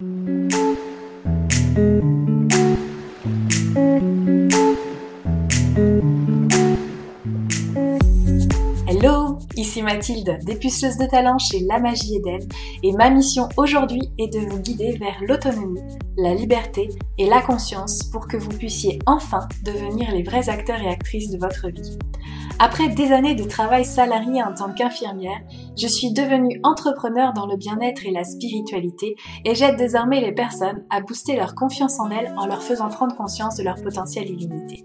Thank you. Ici Mathilde, dépuceuse de talent chez La Magie Eden, et ma mission aujourd'hui est de vous guider vers l'autonomie, la liberté et la conscience pour que vous puissiez enfin devenir les vrais acteurs et actrices de votre vie. Après des années de travail salarié en tant qu'infirmière, je suis devenue entrepreneur dans le bien-être et la spiritualité et j'aide désormais les personnes à booster leur confiance en elles en leur faisant prendre conscience de leur potentiel illimité.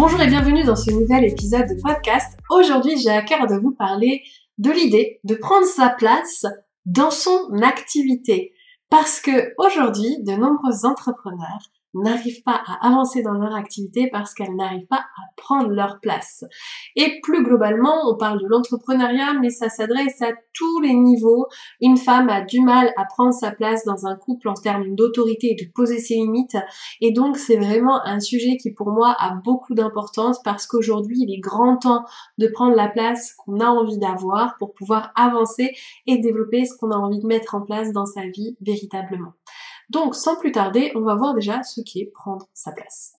Bonjour et bienvenue dans ce nouvel épisode de podcast. Aujourd'hui, j'ai à cœur de vous parler de l'idée de prendre sa place dans son activité. Parce que aujourd'hui, de nombreux entrepreneurs n'arrivent pas à avancer dans leur activité parce qu'elles n'arrivent pas à prendre leur place. Et plus globalement, on parle de l'entrepreneuriat, mais ça s'adresse à tous les niveaux. Une femme a du mal à prendre sa place dans un couple en termes d'autorité et de poser ses limites. Et donc, c'est vraiment un sujet qui pour moi a beaucoup d'importance parce qu'aujourd'hui, il est grand temps de prendre la place qu'on a envie d'avoir pour pouvoir avancer et développer ce qu'on a envie de mettre en place dans sa vie véritablement. Donc, sans plus tarder, on va voir déjà ce qu'est prendre sa place.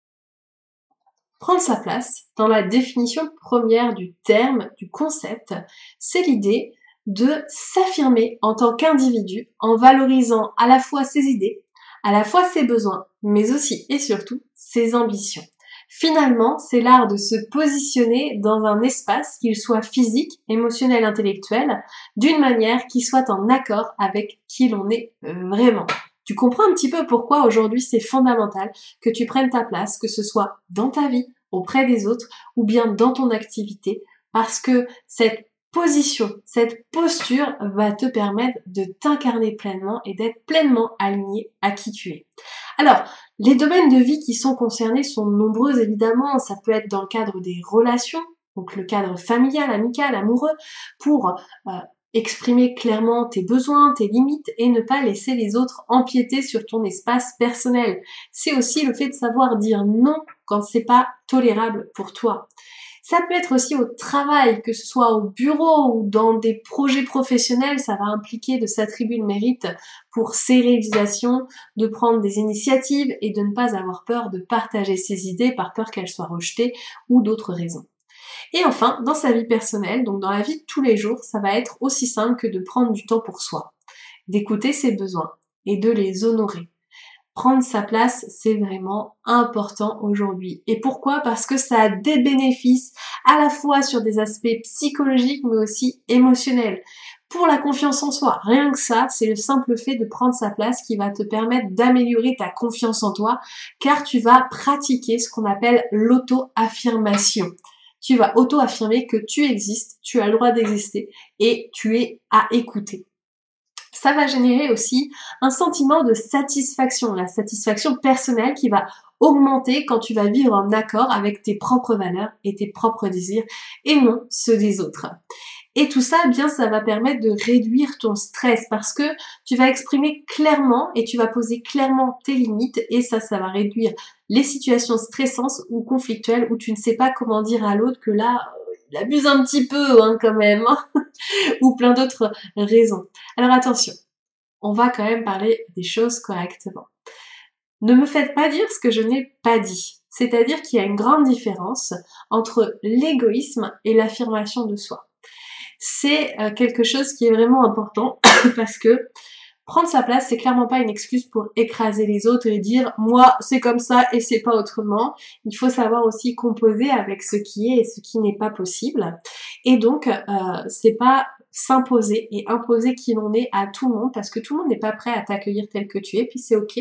Prendre sa place, dans la définition première du terme, du concept, c'est l'idée de s'affirmer en tant qu'individu en valorisant à la fois ses idées, à la fois ses besoins, mais aussi et surtout ses ambitions. Finalement, c'est l'art de se positionner dans un espace, qu'il soit physique, émotionnel, intellectuel, d'une manière qui soit en accord avec qui l'on est vraiment. Tu comprends un petit peu pourquoi aujourd'hui c'est fondamental que tu prennes ta place, que ce soit dans ta vie, auprès des autres ou bien dans ton activité, parce que cette position, cette posture va te permettre de t'incarner pleinement et d'être pleinement aligné à qui tu es. Alors, les domaines de vie qui sont concernés sont nombreux évidemment, ça peut être dans le cadre des relations, donc le cadre familial, amical, amoureux, pour euh, exprimer clairement tes besoins, tes limites et ne pas laisser les autres empiéter sur ton espace personnel. C'est aussi le fait de savoir dire non quand c'est pas tolérable pour toi. Ça peut être aussi au travail, que ce soit au bureau ou dans des projets professionnels, ça va impliquer de s'attribuer le mérite pour ses réalisations, de prendre des initiatives et de ne pas avoir peur de partager ses idées par peur qu'elles soient rejetées ou d'autres raisons. Et enfin, dans sa vie personnelle, donc dans la vie de tous les jours, ça va être aussi simple que de prendre du temps pour soi, d'écouter ses besoins et de les honorer. Prendre sa place, c'est vraiment important aujourd'hui. Et pourquoi? Parce que ça a des bénéfices à la fois sur des aspects psychologiques mais aussi émotionnels. Pour la confiance en soi, rien que ça, c'est le simple fait de prendre sa place qui va te permettre d'améliorer ta confiance en toi car tu vas pratiquer ce qu'on appelle l'auto-affirmation tu vas auto-affirmer que tu existes, tu as le droit d'exister et tu es à écouter. Ça va générer aussi un sentiment de satisfaction, la satisfaction personnelle qui va augmenter quand tu vas vivre en accord avec tes propres valeurs et tes propres désirs et non ceux des autres. Et tout ça, eh bien, ça va permettre de réduire ton stress parce que tu vas exprimer clairement et tu vas poser clairement tes limites et ça, ça va réduire les situations stressantes ou conflictuelles où tu ne sais pas comment dire à l'autre que là, il abuse un petit peu hein, quand même, hein, ou plein d'autres raisons. Alors attention, on va quand même parler des choses correctement. Ne me faites pas dire ce que je n'ai pas dit. C'est-à-dire qu'il y a une grande différence entre l'égoïsme et l'affirmation de soi c'est euh, quelque chose qui est vraiment important parce que prendre sa place, c'est clairement pas une excuse pour écraser les autres et dire moi c'est comme ça et c'est pas autrement. Il faut savoir aussi composer avec ce qui est et ce qui n'est pas possible. Et donc euh, c'est pas s'imposer et imposer qui l'on est à tout le monde parce que tout le monde n'est pas prêt à t'accueillir tel que tu es, puis c'est ok.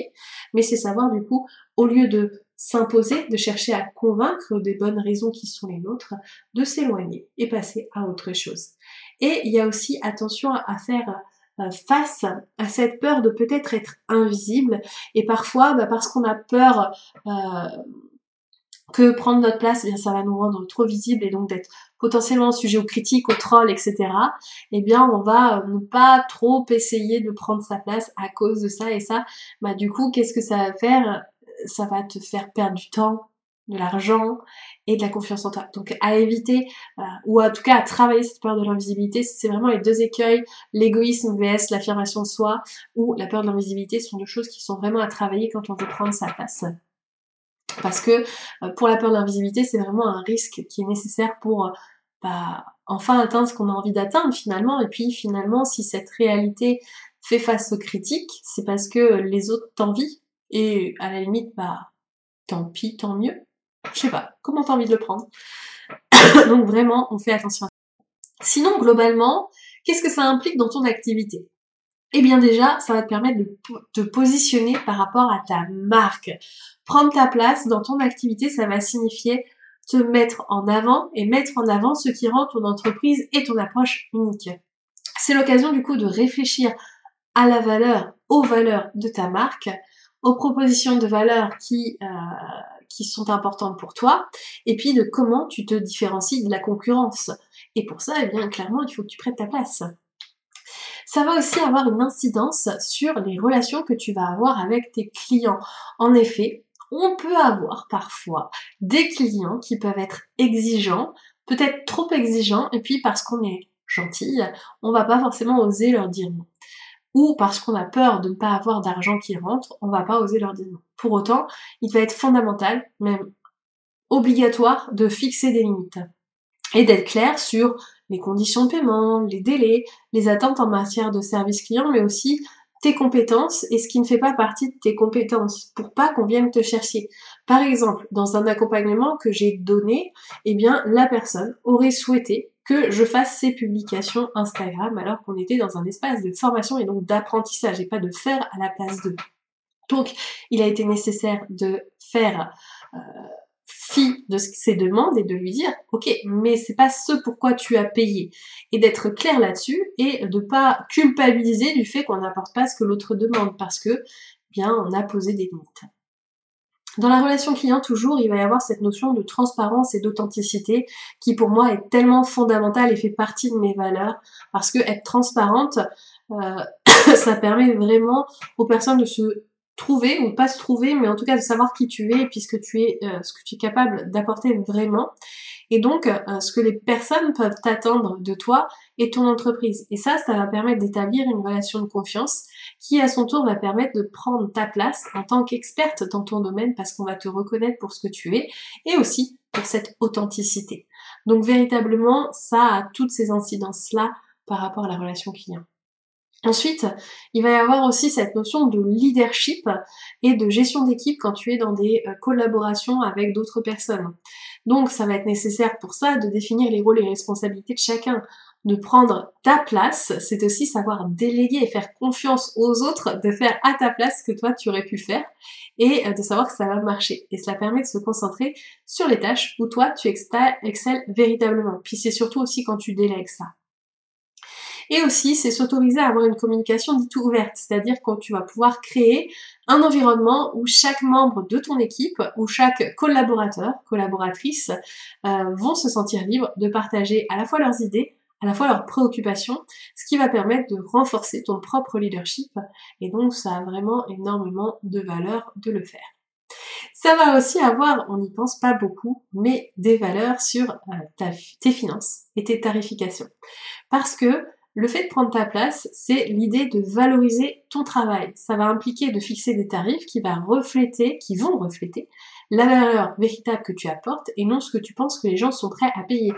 Mais c'est savoir du coup, au lieu de s'imposer, de chercher à convaincre des bonnes raisons qui sont les nôtres, de s'éloigner et passer à autre chose. Et il y a aussi attention à faire face à cette peur de peut-être être invisible et parfois bah, parce qu'on a peur euh, que prendre notre place, eh bien ça va nous rendre trop visible et donc d'être potentiellement sujet aux critiques, aux trolls, etc. Eh bien, on va ne pas trop essayer de prendre sa place à cause de ça et ça. Bah du coup, qu'est-ce que ça va faire? Ça va te faire perdre du temps, de l'argent et de la confiance en toi. Donc à éviter, euh, ou en tout cas à travailler cette peur de l'invisibilité, c'est vraiment les deux écueils, l'égoïsme vs l'affirmation de soi, ou la peur de l'invisibilité sont deux choses qui sont vraiment à travailler quand on veut prendre sa place. Parce que euh, pour la peur de l'invisibilité, c'est vraiment un risque qui est nécessaire pour euh, bah, enfin atteindre ce qu'on a envie d'atteindre finalement. Et puis finalement, si cette réalité fait face aux critiques, c'est parce que les autres t'envient. Et à la limite, bah tant pis, tant mieux. Je sais pas, comment t'as envie de le prendre? Donc vraiment, on fait attention à ça. Sinon, globalement, qu'est-ce que ça implique dans ton activité? Eh bien déjà, ça va te permettre de te positionner par rapport à ta marque. Prendre ta place dans ton activité, ça va signifier te mettre en avant et mettre en avant ce qui rend ton entreprise et ton approche unique. C'est l'occasion du coup de réfléchir à la valeur, aux valeurs de ta marque, aux propositions de valeur qui, euh, qui sont importantes pour toi, et puis de comment tu te différencies de la concurrence. Et pour ça, eh bien, clairement, il faut que tu prêtes ta place. Ça va aussi avoir une incidence sur les relations que tu vas avoir avec tes clients. En effet, on peut avoir parfois des clients qui peuvent être exigeants, peut-être trop exigeants, et puis parce qu'on est gentil, on va pas forcément oser leur dire non ou parce qu'on a peur de ne pas avoir d'argent qui rentre, on va pas oser leur dire. Pour autant, il va être fondamental, même obligatoire, de fixer des limites et d'être clair sur les conditions de paiement, les délais, les attentes en matière de service client, mais aussi tes compétences et ce qui ne fait pas partie de tes compétences pour pas qu'on vienne te chercher. Par exemple, dans un accompagnement que j'ai donné, eh bien, la personne aurait souhaité que je fasse ces publications Instagram alors qu'on était dans un espace de formation et donc d'apprentissage et pas de faire à la place de. Donc, il a été nécessaire de faire euh, fi de ses demandes et de lui dire, ok, mais c'est pas ce pourquoi tu as payé, et d'être clair là-dessus et de pas culpabiliser du fait qu'on n'apporte pas ce que l'autre demande parce que, bien, on a posé des limites. Dans la relation client, toujours, il va y avoir cette notion de transparence et d'authenticité qui, pour moi, est tellement fondamentale et fait partie de mes valeurs parce que être transparente, euh, ça permet vraiment aux personnes de se trouver ou pas se trouver, mais en tout cas de savoir qui tu es puisque tu es, euh, ce que tu es capable d'apporter vraiment. Et donc, euh, ce que les personnes peuvent attendre de toi et ton entreprise. Et ça, ça va permettre d'établir une relation de confiance qui, à son tour, va permettre de prendre ta place en tant qu'experte dans ton domaine parce qu'on va te reconnaître pour ce que tu es et aussi pour cette authenticité. Donc, véritablement, ça a toutes ces incidences-là par rapport à la relation client. Ensuite, il va y avoir aussi cette notion de leadership et de gestion d'équipe quand tu es dans des euh, collaborations avec d'autres personnes. Donc ça va être nécessaire pour ça de définir les rôles et responsabilités de chacun, de prendre ta place, c'est aussi savoir déléguer et faire confiance aux autres de faire à ta place ce que toi tu aurais pu faire et euh, de savoir que ça va marcher. Et cela permet de se concentrer sur les tâches où toi tu excelles véritablement. Puis c'est surtout aussi quand tu délègues ça. Et aussi, c'est s'autoriser à avoir une communication dite ouverte, c'est-à-dire quand tu vas pouvoir créer un environnement où chaque membre de ton équipe ou chaque collaborateur, collaboratrice euh, vont se sentir libres de partager à la fois leurs idées, à la fois leurs préoccupations, ce qui va permettre de renforcer ton propre leadership. Et donc, ça a vraiment énormément de valeur de le faire. Ça va aussi avoir, on n'y pense pas beaucoup, mais des valeurs sur euh, tes finances et tes tarifications. Parce que le fait de prendre ta place, c'est l'idée de valoriser ton travail. Ça va impliquer de fixer des tarifs qui va refléter, qui vont refléter la valeur véritable que tu apportes et non ce que tu penses que les gens sont prêts à payer.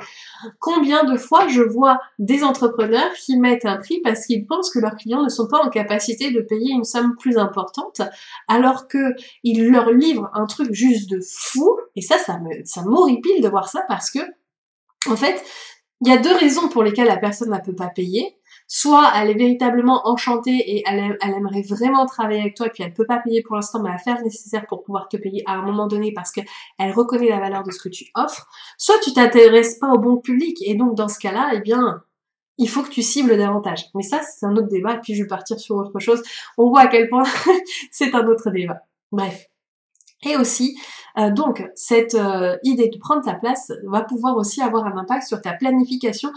Combien de fois je vois des entrepreneurs qui mettent un prix parce qu'ils pensent que leurs clients ne sont pas en capacité de payer une somme plus importante alors que ils leur livrent un truc juste de fou? Et ça ça me ça m'horripile de voir ça parce que en fait, il y a deux raisons pour lesquelles la personne ne peut pas payer. Soit elle est véritablement enchantée et elle, aimerait vraiment travailler avec toi et puis elle peut pas payer pour l'instant mais elle va faire le nécessaire pour pouvoir te payer à un moment donné parce qu'elle reconnaît la valeur de ce que tu offres. Soit tu t'intéresses pas au bon public et donc dans ce cas-là, eh bien, il faut que tu cibles davantage. Mais ça, c'est un autre débat, et puis je vais partir sur autre chose. On voit à quel point c'est un autre débat. Bref. Et aussi, euh, donc, cette euh, idée de prendre ta place va pouvoir aussi avoir un impact sur ta planification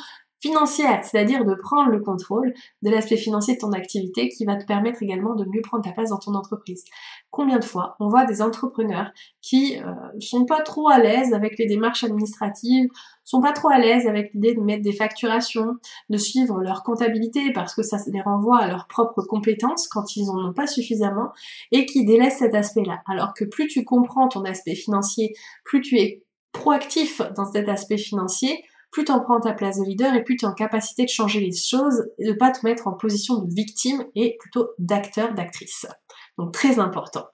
financière, c'est-à-dire de prendre le contrôle de l'aspect financier de ton activité qui va te permettre également de mieux prendre ta place dans ton entreprise. Combien de fois on voit des entrepreneurs qui euh, sont pas trop à l'aise avec les démarches administratives, sont pas trop à l'aise avec l'idée de mettre des facturations, de suivre leur comptabilité parce que ça les renvoie à leurs propres compétences quand ils en ont pas suffisamment et qui délaissent cet aspect-là. Alors que plus tu comprends ton aspect financier, plus tu es proactif dans cet aspect financier, plus tu en prends ta place de leader et plus tu es en capacité de changer les choses et de pas te mettre en position de victime et plutôt d'acteur, d'actrice. Donc très important.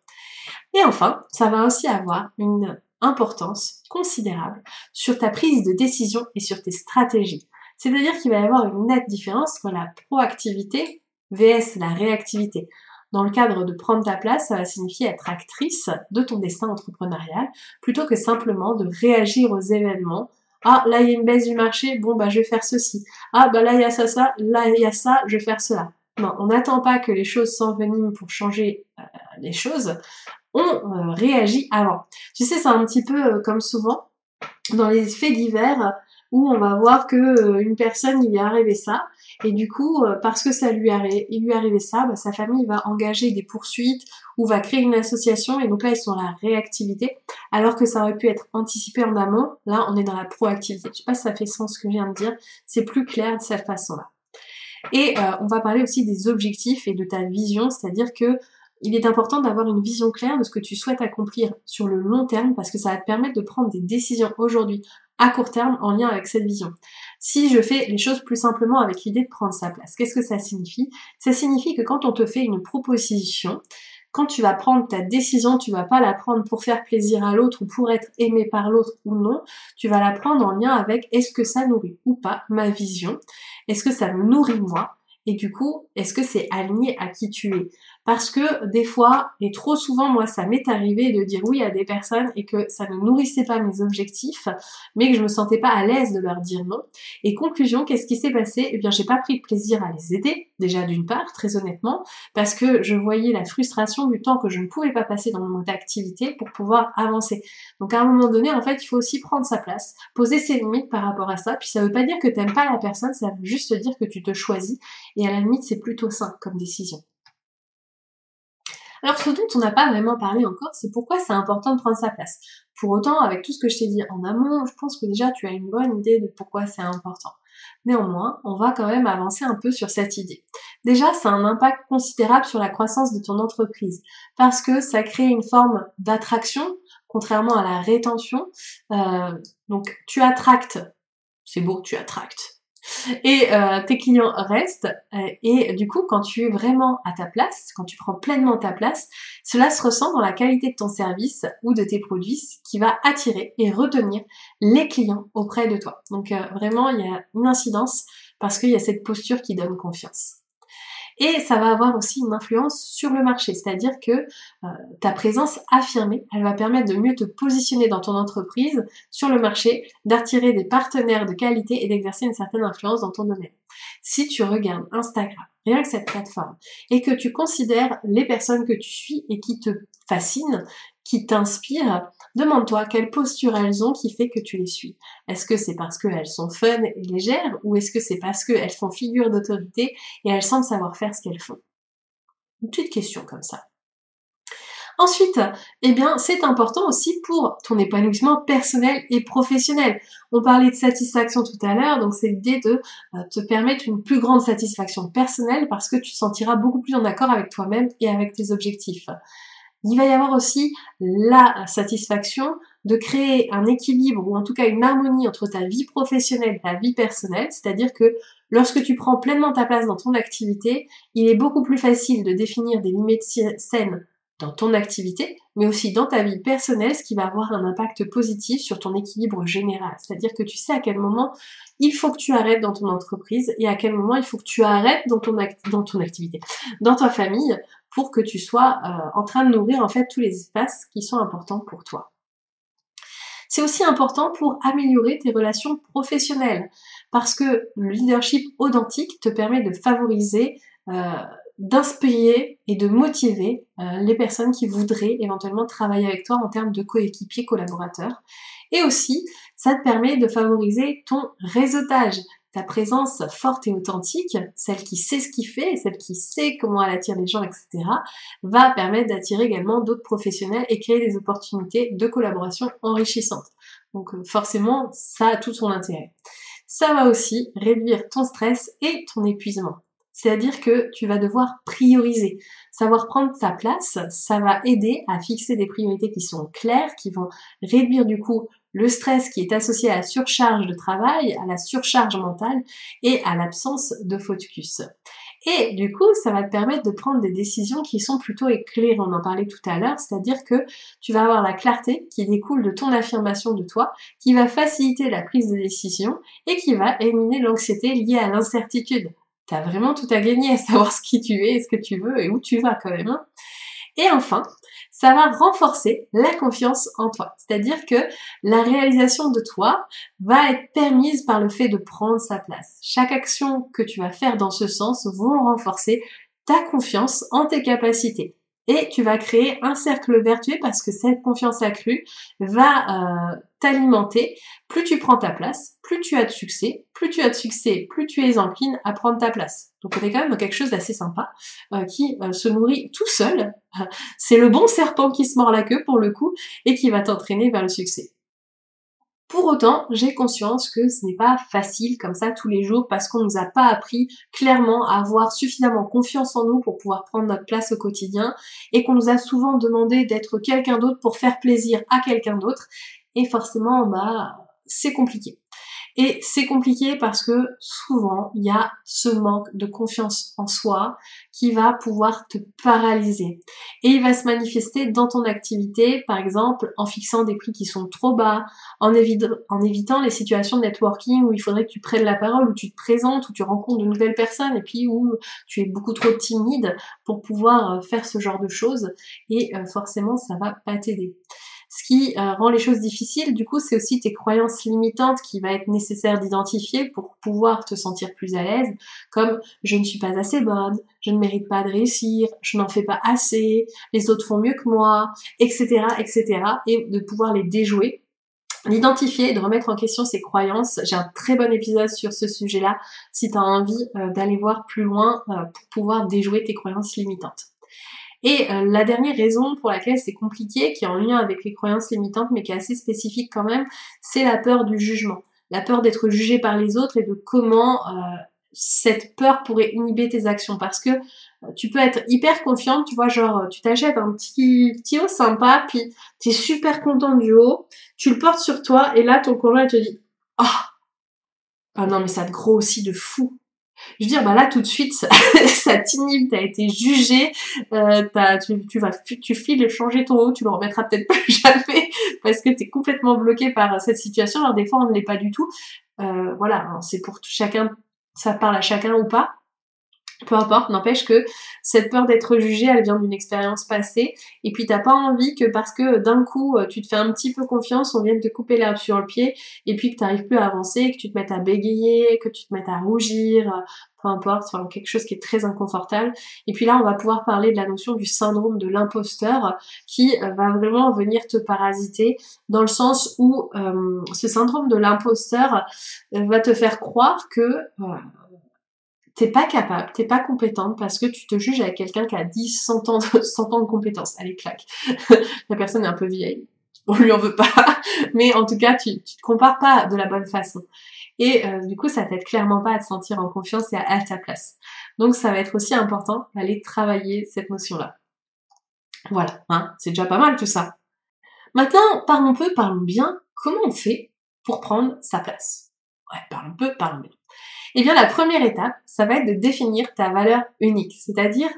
Et enfin, ça va aussi avoir une importance considérable sur ta prise de décision et sur tes stratégies. C'est-à-dire qu'il va y avoir une nette différence entre la proactivité vs la réactivité. Dans le cadre de prendre ta place, ça va signifier être actrice de ton destin entrepreneurial plutôt que simplement de réagir aux événements ah, là, il y a une baisse du marché, bon, bah, je vais faire ceci. Ah, bah, là, il y a ça, ça, là, il y a ça, je vais faire cela. Non, on n'attend pas que les choses s'enveniment pour changer euh, les choses. On euh, réagit avant. Tu sais, c'est un petit peu euh, comme souvent dans les faits divers où on va voir que une personne, il lui est arrivé ça, et du coup, euh, parce que ça lui, il lui arrivé ça, bah, sa famille va engager des poursuites ou va créer une association. Et donc là, ils sont dans la réactivité, alors que ça aurait pu être anticipé en amont. Là, on est dans la proactivité. Je sais pas si ça fait sens ce que je viens de dire. C'est plus clair de cette façon-là. Et euh, on va parler aussi des objectifs et de ta vision, c'est-à-dire que il est important d'avoir une vision claire de ce que tu souhaites accomplir sur le long terme parce que ça va te permettre de prendre des décisions aujourd'hui à court terme en lien avec cette vision. Si je fais les choses plus simplement avec l'idée de prendre sa place, qu'est-ce que ça signifie? Ça signifie que quand on te fait une proposition, quand tu vas prendre ta décision, tu vas pas la prendre pour faire plaisir à l'autre ou pour être aimé par l'autre ou non, tu vas la prendre en lien avec est-ce que ça nourrit ou pas ma vision, est-ce que ça me nourrit moi, et du coup, est-ce que c'est aligné à qui tu es? Parce que des fois, et trop souvent, moi, ça m'est arrivé de dire oui à des personnes et que ça ne nourrissait pas mes objectifs, mais que je me sentais pas à l'aise de leur dire non. Et conclusion, qu'est-ce qui s'est passé? Eh bien, j'ai pas pris plaisir à les aider, déjà d'une part, très honnêtement, parce que je voyais la frustration du temps que je ne pouvais pas passer dans mon activité pour pouvoir avancer. Donc, à un moment donné, en fait, il faut aussi prendre sa place, poser ses limites par rapport à ça. Puis, ça veut pas dire que t'aimes pas la personne, ça veut juste dire que tu te choisis. Et à la limite, c'est plutôt sain comme décision. Alors ce dont on n'a pas vraiment parlé encore, c'est pourquoi c'est important de prendre sa place. Pour autant, avec tout ce que je t'ai dit en amont, je pense que déjà tu as une bonne idée de pourquoi c'est important. Néanmoins, on va quand même avancer un peu sur cette idée. Déjà, ça a un impact considérable sur la croissance de ton entreprise parce que ça crée une forme d'attraction, contrairement à la rétention. Euh, donc, tu attractes, c'est beau, tu attractes et euh, tes clients restent euh, et du coup quand tu es vraiment à ta place, quand tu prends pleinement ta place, cela se ressent dans la qualité de ton service ou de tes produits qui va attirer et retenir les clients auprès de toi. Donc euh, vraiment il y a une incidence parce qu'il y a cette posture qui donne confiance et ça va avoir aussi une influence sur le marché, c'est-à-dire que euh, ta présence affirmée, elle va permettre de mieux te positionner dans ton entreprise, sur le marché, d'attirer des partenaires de qualité et d'exercer une certaine influence dans ton domaine. Si tu regardes Instagram, rien que cette plateforme, et que tu considères les personnes que tu suis et qui te fascinent, qui t'inspirent, demande-toi quelle posture elles ont qui fait que tu les suis. Est-ce que c'est parce qu'elles sont fun et légères ou est-ce que c'est parce qu'elles font figure d'autorité et elles semblent savoir faire ce qu'elles font? Une petite question comme ça. Ensuite, eh bien, c'est important aussi pour ton épanouissement personnel et professionnel. On parlait de satisfaction tout à l'heure, donc c'est l'idée de euh, te permettre une plus grande satisfaction personnelle parce que tu te sentiras beaucoup plus en accord avec toi-même et avec tes objectifs. Il va y avoir aussi la satisfaction de créer un équilibre ou en tout cas une harmonie entre ta vie professionnelle et ta vie personnelle, c'est-à-dire que lorsque tu prends pleinement ta place dans ton activité, il est beaucoup plus facile de définir des limites saines dans ton activité, mais aussi dans ta vie personnelle, ce qui va avoir un impact positif sur ton équilibre général. C'est-à-dire que tu sais à quel moment il faut que tu arrêtes dans ton entreprise et à quel moment il faut que tu arrêtes dans ton, activité, dans ta famille, pour que tu sois euh, en train de nourrir en fait tous les espaces qui sont importants pour toi. C'est aussi important pour améliorer tes relations professionnelles parce que le leadership authentique te permet de favoriser, euh, d'inspirer et de motiver euh, les personnes qui voudraient éventuellement travailler avec toi en termes de coéquipiers collaborateurs. Et aussi, ça te permet de favoriser ton réseautage ta présence forte et authentique, celle qui sait ce qu'il fait, celle qui sait comment elle attire les gens, etc., va permettre d'attirer également d'autres professionnels et créer des opportunités de collaboration enrichissantes. Donc euh, forcément, ça a tout son intérêt. Ça va aussi réduire ton stress et ton épuisement. C'est-à-dire que tu vas devoir prioriser. Savoir prendre sa place, ça va aider à fixer des priorités qui sont claires, qui vont réduire du coup le stress qui est associé à la surcharge de travail, à la surcharge mentale et à l'absence de focus. Et du coup, ça va te permettre de prendre des décisions qui sont plutôt éclairées. On en parlait tout à l'heure, c'est-à-dire que tu vas avoir la clarté qui découle de ton affirmation de toi, qui va faciliter la prise de décision et qui va éliminer l'anxiété liée à l'incertitude. T'as vraiment tout à gagner à savoir ce qui tu es, ce que tu veux et où tu vas quand même. Hein. Et enfin, ça va renforcer la confiance en toi. C'est-à-dire que la réalisation de toi va être permise par le fait de prendre sa place. Chaque action que tu vas faire dans ce sens vont renforcer ta confiance en tes capacités et tu vas créer un cercle vertueux parce que cette confiance accrue va euh, t'alimenter. Plus tu prends ta place, plus tu as de succès. Plus tu as de succès, plus tu es encline à prendre ta place. Donc on est quand même quelque chose d'assez sympa euh, qui euh, se nourrit tout seul. C'est le bon serpent qui se mord la queue pour le coup et qui va t'entraîner vers le succès. Pour autant, j'ai conscience que ce n'est pas facile comme ça tous les jours parce qu'on nous a pas appris clairement à avoir suffisamment confiance en nous pour pouvoir prendre notre place au quotidien et qu'on nous a souvent demandé d'être quelqu'un d'autre pour faire plaisir à quelqu'un d'autre et forcément bah c'est compliqué. Et c'est compliqué parce que souvent, il y a ce manque de confiance en soi qui va pouvoir te paralyser. Et il va se manifester dans ton activité, par exemple, en fixant des prix qui sont trop bas, en, évitant les situations de networking où il faudrait que tu prennes la parole, où tu te présentes, où tu rencontres de nouvelles personnes, et puis où tu es beaucoup trop timide pour pouvoir euh, faire ce genre de choses. Et euh, forcément, ça va pas t'aider. Ce qui euh, rend les choses difficiles, du coup, c'est aussi tes croyances limitantes qui va être nécessaire d'identifier pour pouvoir te sentir plus à l'aise, comme je ne suis pas assez bonne, je ne mérite pas de réussir, je n'en fais pas assez, les autres font mieux que moi, etc., etc., et de pouvoir les déjouer d'identifier et de remettre en question ces croyances. J'ai un très bon épisode sur ce sujet-là si tu as envie euh, d'aller voir plus loin euh, pour pouvoir déjouer tes croyances limitantes. Et euh, la dernière raison pour laquelle c'est compliqué, qui est en lien avec les croyances limitantes, mais qui est assez spécifique quand même, c'est la peur du jugement. La peur d'être jugé par les autres et de comment euh, cette peur pourrait inhiber tes actions. Parce que euh, tu peux être hyper confiante, tu vois, genre tu t'achètes un petit, petit haut sympa, puis tu es super content du haut, tu le portes sur toi, et là ton conjoint te dit « Ah oh, non mais ça te grossit de fou !» Je veux dire, bah là tout de suite, ça, ça t'inhibe, t'as été jugé, euh, tu, tu, vas, tu files changer ton haut, tu le remettras peut-être plus jamais parce que t'es complètement bloqué par cette situation. Alors des fois, on ne l'est pas du tout. Euh, voilà, c'est pour chacun, ça parle à chacun ou pas peu importe, n'empêche que cette peur d'être jugé, elle vient d'une expérience passée, et puis t'as pas envie que parce que d'un coup euh, tu te fais un petit peu confiance, on vienne te couper l'herbe sur le pied, et puis que t'arrives plus à avancer, que tu te mettes à bégayer, que tu te mettes à rougir, euh, peu importe, enfin quelque chose qui est très inconfortable. Et puis là, on va pouvoir parler de la notion du syndrome de l'imposteur, qui euh, va vraiment venir te parasiter, dans le sens où ce syndrome de l'imposteur va te faire croire que t'es pas capable, t'es pas compétente parce que tu te juges avec quelqu'un qui a 10, 100 ans, de, 100 ans de compétences. Allez, claque. la personne est un peu vieille. On lui en veut pas. Mais en tout cas, tu, tu te compares pas de la bonne façon. Et euh, du coup, ça t'aide clairement pas à te sentir en confiance et à, ta place. Donc, ça va être aussi important d'aller travailler cette notion-là. Voilà, hein, c'est déjà pas mal tout ça. Maintenant, parlons peu, parlons bien. Comment on fait pour prendre sa place Ouais, parlons peu, parlons bien. Eh bien, la première étape, ça va être de définir ta valeur unique, c'est-à-dire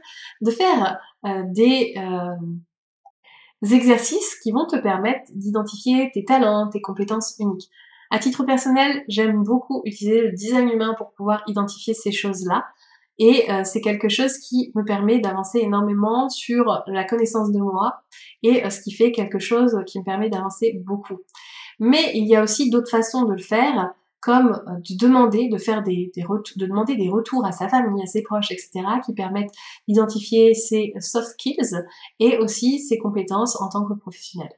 de faire euh, des euh, exercices qui vont te permettre d'identifier tes talents, tes compétences uniques. À titre personnel, j'aime beaucoup utiliser le design humain pour pouvoir identifier ces choses-là. Et euh, c'est quelque chose qui me permet d'avancer énormément sur la connaissance de moi et ce qui fait quelque chose qui me permet d'avancer beaucoup. Mais il y a aussi d'autres façons de le faire comme euh, de demander, de faire des, de demander des retours à sa famille, à ses proches, etc., qui permettent d'identifier ses soft skills et aussi ses compétences en tant que professionnel.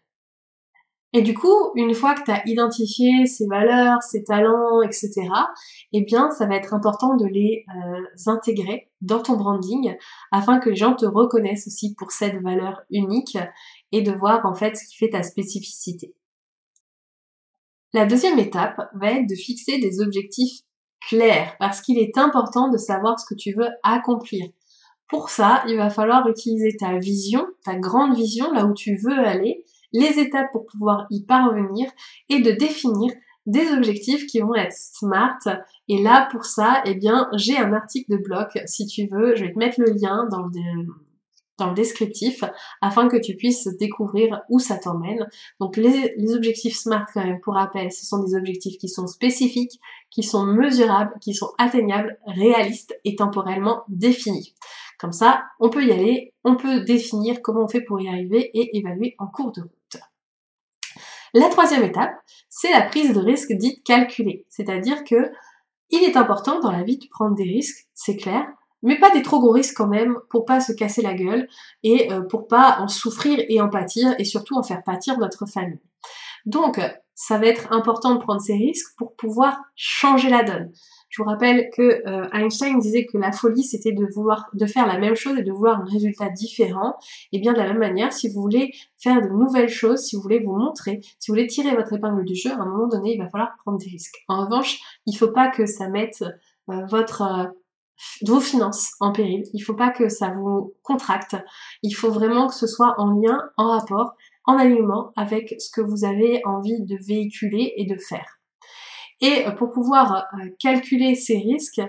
Et du coup, une fois que tu as identifié ses valeurs, ses talents, etc., eh bien, ça va être important de les euh, intégrer dans ton branding afin que les gens te reconnaissent aussi pour cette valeur unique et de voir en fait ce qui fait ta spécificité. La deuxième étape va être de fixer des objectifs clairs parce qu'il est important de savoir ce que tu veux accomplir. Pour ça, il va falloir utiliser ta vision, ta grande vision, là où tu veux aller, les étapes pour pouvoir y parvenir et de définir des objectifs qui vont être smart. Et là, pour ça, eh bien, j'ai un article de blog, si tu veux, je vais te mettre le lien dans le, descriptif afin que tu puisses découvrir où ça t'emmène. Donc les, les, objectifs SMART quand même pour rappel, ce sont des objectifs qui sont spécifiques, qui sont mesurables, qui sont atteignables, réalistes et temporellement définis. Comme ça, on peut y aller, on peut définir comment on fait pour y arriver et évaluer en cours de route. La troisième étape, c'est la prise de risque dite calculée. C'est-à-dire que il est important dans la vie de prendre des risques, c'est clair, mais pas des trop gros risques quand même pour pas se casser la gueule et euh, pour pas en souffrir et en pâtir et surtout en faire pâtir notre famille. Donc, ça va être important de prendre ces risques pour pouvoir changer la donne. Je vous rappelle que euh, Einstein disait que la folie c'était de vouloir de faire la même chose et de vouloir un résultat différent. Et bien de la même manière, si vous voulez faire de nouvelles choses, si vous voulez vous montrer, si vous voulez tirer votre épingle du jeu, à un moment donné, il va falloir prendre des risques. En revanche, il faut pas que ça mette euh, votre euh, vos finances en péril. Il faut pas que ça vous contracte. Il faut vraiment que ce soit en lien, en rapport, en alignement avec ce que vous avez envie de véhiculer et de faire. Et euh, pour pouvoir euh, calculer ces risques,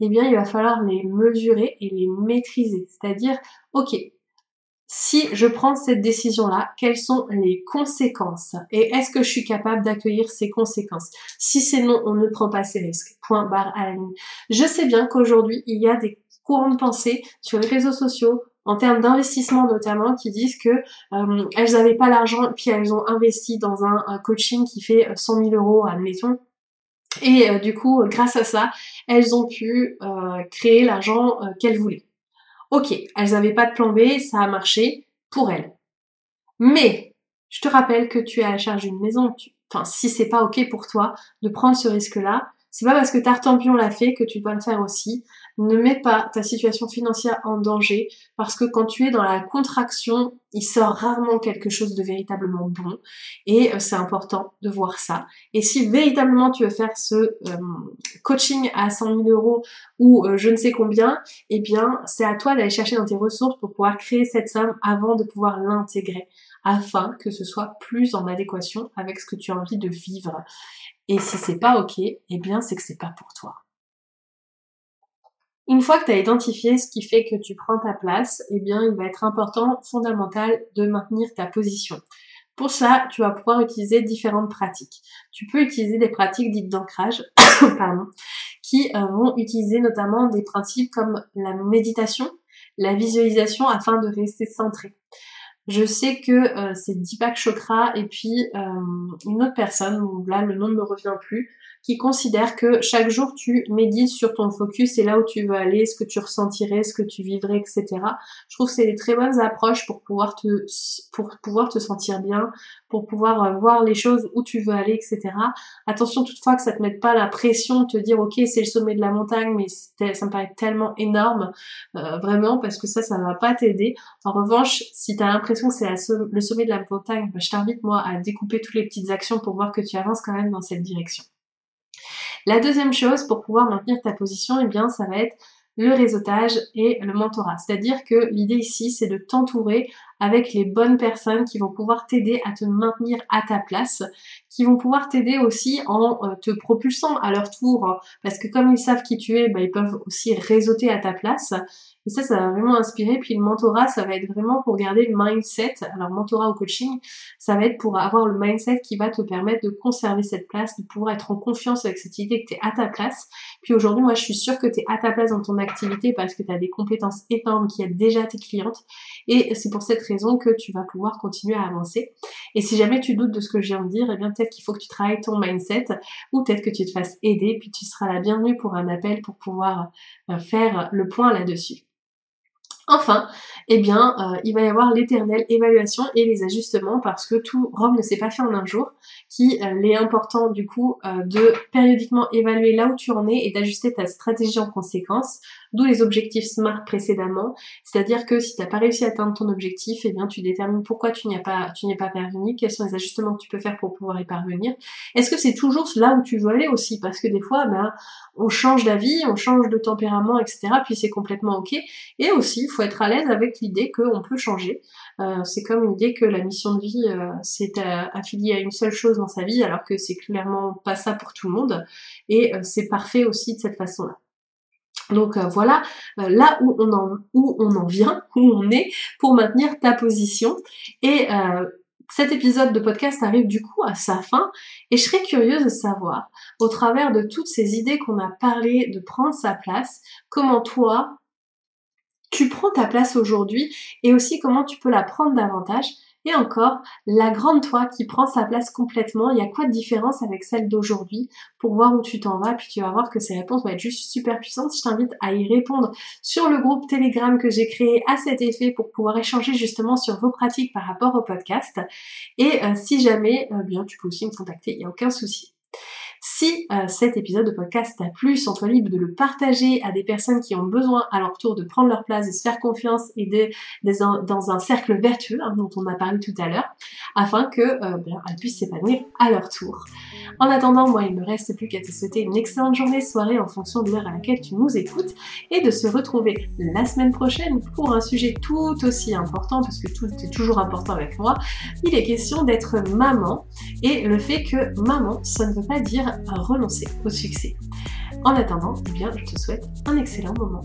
eh bien, il va falloir les mesurer et les maîtriser. C'est-à-dire, ok, si je prends cette décision-là, quelles sont les conséquences Et est-ce que je suis capable d'accueillir ces conséquences? Si c'est non, on ne prend pas ces risques. Point barre à la ligne. Je sais bien qu'aujourd'hui, il y a des courants de pensée sur les réseaux sociaux, en termes d'investissement notamment, qui disent que euh, elles n'avaient pas l'argent, puis elles ont investi dans un, coaching qui fait 100 000 euros, admettons, et euh, du coup, grâce à ça, elles ont pu euh, créer l'argent euh, qu'elles voulaient. Ok, elles n'avaient pas de plan B, ça a marché pour elles. Mais, je te rappelle que tu es à la charge d'une maison. Enfin, si c'est pas ok pour toi de prendre ce risque-là, c'est pas parce que Tartampion l'a fait que tu dois le faire aussi. Ne mets pas ta situation financière en danger parce que quand tu es dans la contraction, il sort rarement quelque chose de véritablement bon et euh, c'est important de voir ça. Et si véritablement tu veux faire ce euh, coaching à 100 000 euros ou euh, je ne sais combien, eh bien c'est à toi d'aller chercher dans tes ressources pour pouvoir créer cette somme avant de pouvoir l'intégrer afin que ce soit plus en adéquation avec ce que tu as envie de vivre. Et si c'est pas ok, eh bien c'est que c'est pas pour toi. Une fois que tu as identifié ce qui fait que tu prends ta place, eh bien il va être important, fondamental de maintenir ta position. Pour ça, tu vas pouvoir utiliser différentes pratiques. Tu peux utiliser des pratiques dites d'ancrage, pardon, qui euh, vont utiliser notamment des principes comme la méditation, la visualisation afin de rester centré. Je sais que euh, c'est Deepak Chokra et puis euh, une autre personne, là le nom ne me revient plus, qui considère que chaque jour tu médites sur ton focus et là où tu veux aller, ce que tu ressentirais, ce que tu vivrais, etc. Je trouve que c'est des très bonnes approches pour pouvoir te pour pouvoir te sentir bien, pour pouvoir euh, voir les choses où tu veux aller, etc. Attention toutefois que ça te mette pas la pression de te dire ok c'est le sommet de la montagne mais ça me paraît tellement énorme euh, vraiment parce que ça ça va pas t'aider. En revanche si tu as l'impression que c'est le sommet de la montagne, bah, je t'invite moi à découper toutes les petites actions pour voir que tu avances quand même dans cette direction. La deuxième chose pour pouvoir maintenir ta position, eh bien, ça va être le réseautage et le mentorat. C'est-à-dire que l'idée ici, c'est de t'entourer avec les bonnes personnes qui vont pouvoir t'aider à te maintenir à ta place, qui vont pouvoir t'aider aussi en euh, te propulsant à leur tour, parce que comme ils savent qui tu es, bah, ils peuvent aussi réseauter à ta place. Et ça, ça va vraiment inspirer. Puis le mentorat, ça va être vraiment pour garder le mindset. Alors mentorat ou coaching, ça va être pour avoir le mindset qui va te permettre de conserver cette place, de pouvoir être en confiance avec cette idée que tu es à ta place. Puis aujourd'hui, moi, je suis sûre que tu es à ta place dans ton activité parce que tu as des compétences énormes qui aident déjà tes clientes. Et c'est pour cette raison que tu vas pouvoir continuer à avancer. Et si jamais tu doutes de ce que je viens de dire, eh bien peut-être qu'il faut que tu travailles ton mindset ou peut-être que tu te fasses aider, puis tu seras la bienvenue pour un appel pour pouvoir euh, faire le point là-dessus. Enfin, eh bien, euh, il va y avoir l'éternelle évaluation et les ajustements parce que tout Rome ne s'est pas fait en un jour, qu'il euh, est important du coup euh, de périodiquement évaluer là où tu en es et d'ajuster ta stratégie en conséquence, d'où les objectifs SMART précédemment, c'est-à-dire que si tu n'as pas réussi à atteindre ton objectif, eh bien tu détermines pourquoi tu n'y as pas tu n'y es pas parvenu, quels sont les ajustements que tu peux faire pour pouvoir y parvenir. Est-ce que c'est toujours là où tu veux aller aussi? Parce que des fois, ben, on change d'avis, on change de tempérament, etc. Puis c'est complètement ok. Et aussi, il faut être à l'aise avec l'idée qu'on peut changer. Euh, c'est comme l'idée que la mission de vie, euh, c'est affilié à une seule chose dans sa vie, alors que c'est clairement pas ça pour tout le monde. Et euh, c'est parfait aussi de cette façon-là. Donc voilà, là où on, en, où on en vient, où on est, pour maintenir ta position. Et cet épisode de podcast arrive du coup à sa fin et je serais curieuse de savoir, au travers de toutes ces idées qu'on a parlé de prendre sa place, comment toi, tu prends ta place aujourd'hui et aussi comment tu peux la prendre davantage. Et encore, la grande toi qui prend sa place complètement, il y a quoi de différence avec celle d'aujourd'hui pour voir où tu t'en vas, puis tu vas voir que ces réponses vont être juste super puissantes. Je t'invite à y répondre sur le groupe Telegram que j'ai créé à cet effet pour pouvoir échanger justement sur vos pratiques par rapport au podcast. Et euh, si jamais, euh, bien, tu peux aussi me contacter, il n'y a aucun souci. Si euh, cet épisode de podcast t'a plu, sens-toi libre de le partager à des personnes qui ont besoin à leur tour de prendre leur place, de se faire confiance et de, dans un cercle vertueux hein, dont on a parlé tout à l'heure, afin que euh, ben, puissent s'épanouir à leur tour. En attendant, moi, il ne me reste plus qu'à te souhaiter une excellente journée, soirée en fonction de l'heure à laquelle tu nous écoutes et de se retrouver la semaine prochaine pour un sujet tout aussi important parce que tout est toujours important avec moi. Il est question d'être maman et le fait que maman, ça ne veut pas dire renoncer au succès. En attendant, eh bien, je te souhaite un excellent moment.